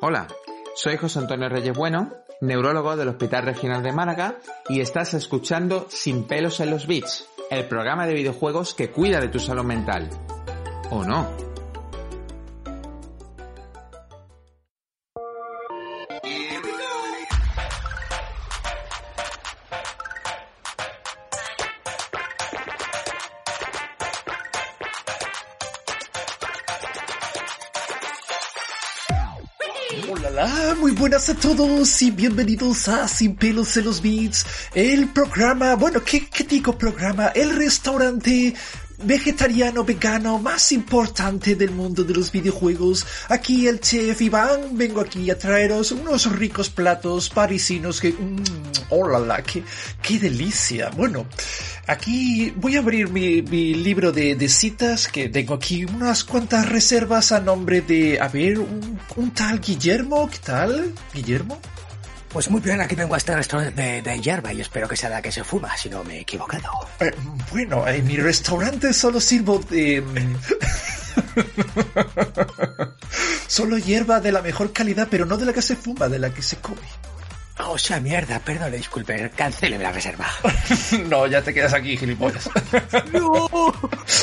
Hola, soy José Antonio Reyes Bueno, neurólogo del Hospital Regional de Málaga y estás escuchando Sin pelos en los bits, el programa de videojuegos que cuida de tu salud mental. ¿O no? Muy buenas a todos y bienvenidos a Sin pelos en los beats, el programa, bueno, ¿qué, qué digo programa? El restaurante vegetariano vegano más importante del mundo de los videojuegos. Aquí el chef Iván, vengo aquí a traeros unos ricos platos parisinos que... Mmm, ¡Oh, la, qué, ¡Qué delicia! Bueno, aquí voy a abrir mi, mi libro de, de, citas que tengo aquí unas cuantas reservas a nombre de... A ver, un, un tal Guillermo, ¿qué tal? Guillermo. Pues muy bien, aquí vengo a este restaurante de, de hierba y espero que sea la que se fuma, si no me he equivocado. Eh, bueno, en mi restaurante solo sirvo de... solo hierba de la mejor calidad, pero no de la que se fuma, de la que se come. Oh, sea mierda, perdón, disculpe, cancele la reserva. no, ya te quedas aquí, gilipollas. no,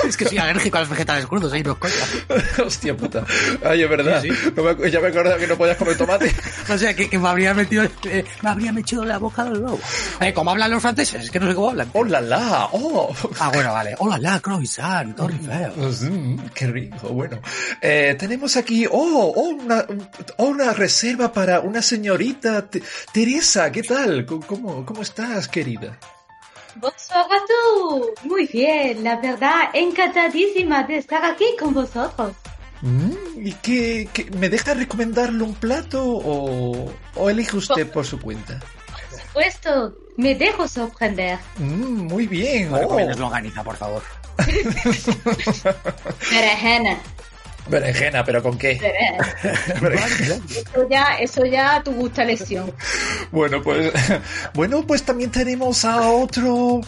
es que soy alérgico a los vegetales crudos, ahí no Hostia puta. Ay, es verdad. Sí, sí. No me, ya me acordaba que no podías comer tomate. o sea, que, que me habría metido, eh, me habría metido la boca del lobo. Eh, ¿Cómo hablan los franceses? Es que no sé cómo hablan. ¡Oh, la! ¡Oh! Ah, bueno, vale. ¡Oh, la! Croissant, mm, ¡Qué rico! Bueno, eh, tenemos aquí, ¡oh! oh una, oh, una reserva para una señorita... Teresa, ¿qué tal? ¿Cómo, cómo estás, querida? Bonsoir a tú. Muy bien, la verdad, encantadísima de estar aquí con vosotros. Mm, ¿Y qué, me deja recomendarle un plato o, o elige usted por su cuenta? Por supuesto, me dejo sorprender. Mm, muy bien. Bueno, oh. longaniza, por favor. Berenjena. Berenjena, pero ¿con qué? eso ya, eso ya tu gusta lección. Bueno, pues, bueno, pues también tenemos a otro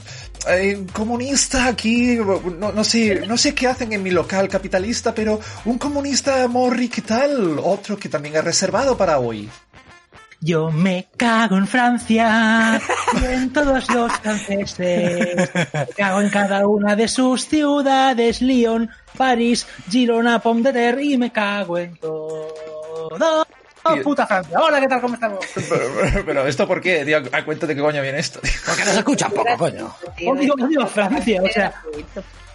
eh, comunista aquí, no, sé, no sé qué hacen en mi local capitalista, pero un comunista morri, ¿qué tal? Otro que también ha reservado para hoy. Yo me cago en Francia y en todos los franceses. Me cago en cada una de sus ciudades, Lyon, París, Girona, Pomme y me cago en todo. Oh, puta Francia. Hola, ¿qué tal? ¿Cómo estamos? Pero, ¿esto por qué? Tío, a cuenta de qué coño viene esto. Porque no se escucha poco, coño. Odio, odio a Francia, o sea,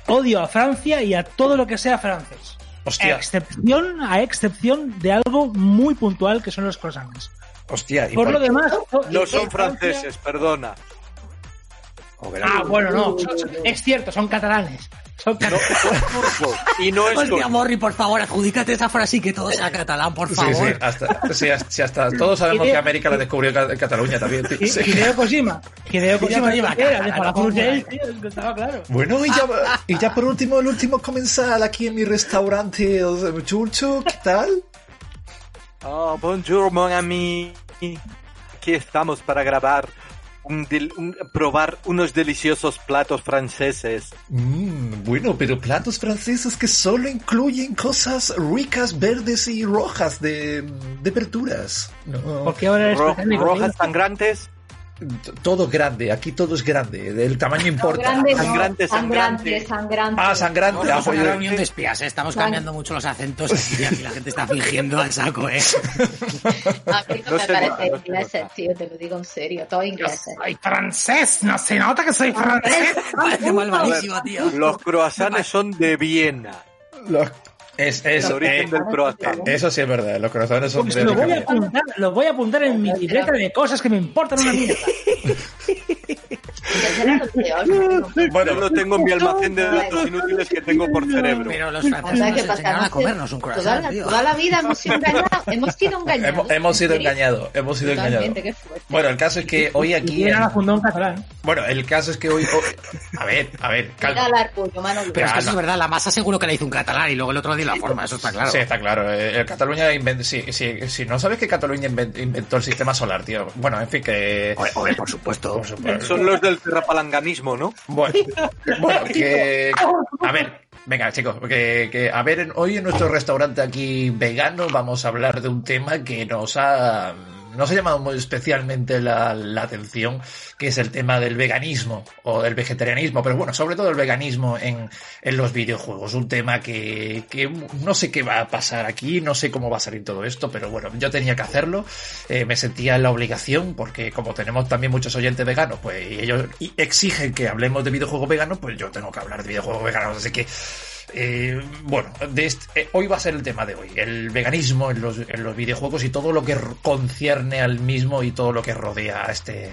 odio a Francia y a todo lo que sea francés. Hostia. excepción, a excepción de algo muy puntual que son los croissants. Hostia, por, lo demás. No son franceses, perdona. Ah, bueno, no. Es cierto, son catalanes. Son catalanes. y no es Hostia, Morri, por favor, adjudícate esa frase y que todo sea catalán, por favor. Sí, sí, hasta, sí, sí, hasta todos sabemos que América la descubrió en Cataluña también. Tío. Sí. Hideo Kojima. Hideo Kojima lleva estaba claro. Bueno, y ya, y ya por último, el último comensal aquí en mi restaurante, Churcho, ¿qué tal? Oh, bonjour, mon ami. Aquí estamos para grabar, un, probar unos deliciosos platos franceses. Mm, bueno, pero platos franceses que solo incluyen cosas ricas, verdes y rojas de, de verduras. No. Porque ahora rojas sangrantes todo grande, aquí todo es grande, del tamaño importa. Grande, sangrante, sangrante, sangrante, Ah, sangrante. No, no, una unión de espías, ¿eh? estamos cambiando mucho los acentos y aquí la gente está fingiendo al saco, ¿eh? A mí no, me parece inglés, tío, te lo digo en serio, todo inglés. Soy francés, no se nota que soy francés. Parece malvadísimo, tío. Los croissants son de Viena. Los es, es, el origen del croissant. Eso sí es verdad, los croissants son pues de lo voy, a apuntar, lo voy a apuntar en mi libreta de cosas que me importan una mierda. peor. Bueno, lo tengo en mi almacén de datos inútiles que tengo por cerebro. Pero los franceses nos que enseñaron a comernos un toda croissant, la, tío. toda la vida hemos sido engañados. Hemos sido engañados. Hemos, hemos sido ¿En engañados, hemos sido engañados. Bueno, el caso es que hoy aquí... La catalán. Bueno, el caso es que hoy... A ver, a ver, calma. Pero es que eso es verdad, la masa seguro que le hizo un catalán y luego el otro día la forma, eso está claro. Sí, está claro. eh, el Cataluña inventó... Si, si, si no sabes que Cataluña inven- inventó el sistema solar, tío. Bueno, en fin, que... Hombre, hombre, por supuesto. por supuesto. Son los del terrapalanganismo, ¿no? Bueno, bueno, que... A ver, venga, chicos, que, que a ver, en- hoy en nuestro restaurante aquí vegano vamos a hablar de un tema que nos ha... Nos ha llamado muy especialmente la, atención, que es el tema del veganismo o del vegetarianismo, pero bueno, sobre todo el veganismo en, en los videojuegos. Un tema que, que no sé qué va a pasar aquí, no sé cómo va a salir todo esto, pero bueno, yo tenía que hacerlo, eh, me sentía en la obligación, porque como tenemos también muchos oyentes veganos, pues y ellos exigen que hablemos de videojuegos veganos, pues yo tengo que hablar de videojuegos veganos, así que eh, bueno, eh, hoy va a ser el tema de hoy, el veganismo en los, videojuegos y todo lo que concierne al mismo y todo lo que rodea a este,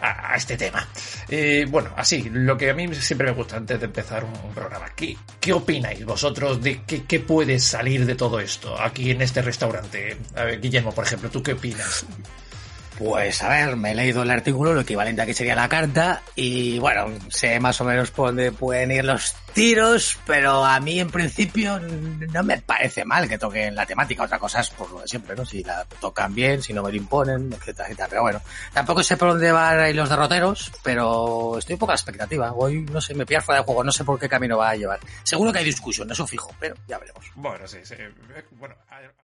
a, este tema. Eh, bueno, así, lo que a mí siempre me gusta antes de empezar un, un programa, ¿qué, ¿qué opináis vosotros de qué, qué puede salir de todo esto aquí en este restaurante? A ver, Guillermo, por ejemplo, ¿tú qué opinas? Pues a ver, me he leído el artículo, lo equivalente a que sería la carta, y bueno, sé más o menos por dónde pueden ir los tiros, pero a mí en principio no me parece mal que toquen la temática. Otra cosa es por lo de siempre, ¿no? Si la tocan bien, si no me lo imponen, etcétera, etcétera. Pero bueno, tampoco sé por dónde van ahí los derroteros, pero estoy un poco a expectativa. Hoy, no sé, me pillas fuera de juego, no sé por qué camino va a llevar. Seguro que hay discusión, eso fijo, pero ya veremos. Bueno, sí, sí, eh, bueno, a-